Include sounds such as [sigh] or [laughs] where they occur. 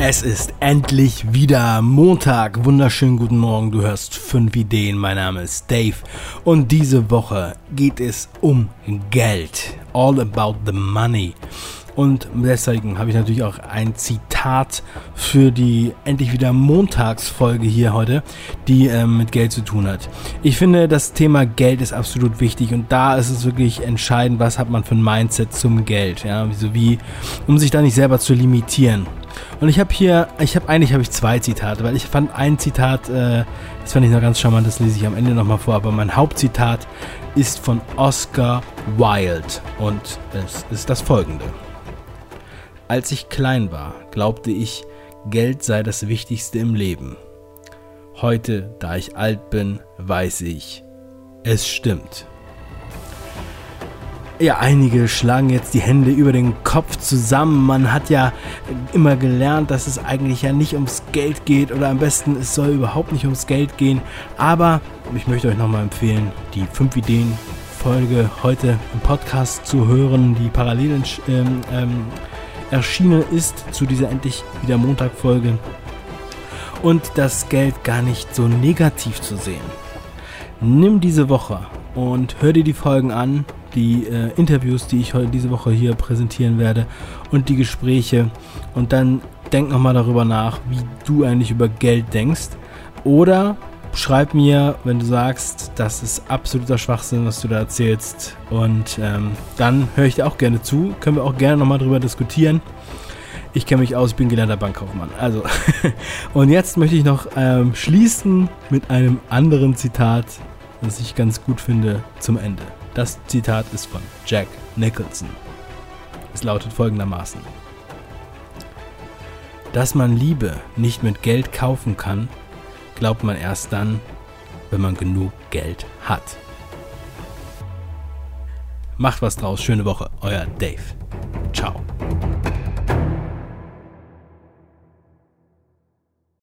Es ist endlich wieder Montag. Wunderschönen guten Morgen. Du hörst 5 Ideen. Mein Name ist Dave. Und diese Woche geht es um Geld. All about the money. Und deswegen habe ich natürlich auch ein Zitat für die endlich wieder Montagsfolge hier heute, die ähm, mit Geld zu tun hat. Ich finde, das Thema Geld ist absolut wichtig und da ist es wirklich entscheidend, was hat man für ein Mindset zum Geld. Ja, so wie, um sich da nicht selber zu limitieren. Und ich habe hier, ich habe eigentlich habe ich zwei Zitate, weil ich fand ein Zitat, äh, das fand ich noch ganz charmant, das lese ich am Ende nochmal vor, aber mein Hauptzitat ist von Oscar Wilde und es ist das folgende. Als ich klein war, glaubte ich, Geld sei das Wichtigste im Leben. Heute, da ich alt bin, weiß ich, es stimmt. Ja, einige schlagen jetzt die Hände über den Kopf zusammen. Man hat ja immer gelernt, dass es eigentlich ja nicht ums Geld geht oder am besten es soll überhaupt nicht ums Geld gehen. Aber ich möchte euch nochmal empfehlen, die 5 Ideen Folge heute im Podcast zu hören, die parallel ähm, ähm, erschienen ist zu dieser endlich wieder Montag-Folge. Und das Geld gar nicht so negativ zu sehen. Nimm diese Woche und hör dir die Folgen an, die äh, Interviews, die ich heute diese Woche hier präsentieren werde und die Gespräche. Und dann denk nochmal darüber nach, wie du eigentlich über Geld denkst. Oder schreib mir, wenn du sagst, das ist absoluter Schwachsinn, was du da erzählst. Und ähm, dann höre ich dir auch gerne zu, können wir auch gerne nochmal darüber diskutieren. Ich kenne mich aus, ich bin gelernter Bankkaufmann. Also, [laughs] und jetzt möchte ich noch ähm, schließen mit einem anderen Zitat, das ich ganz gut finde, zum Ende. Das Zitat ist von Jack Nicholson. Es lautet folgendermaßen. Dass man Liebe nicht mit Geld kaufen kann, glaubt man erst dann, wenn man genug Geld hat. Macht was draus, schöne Woche, euer Dave. Ciao.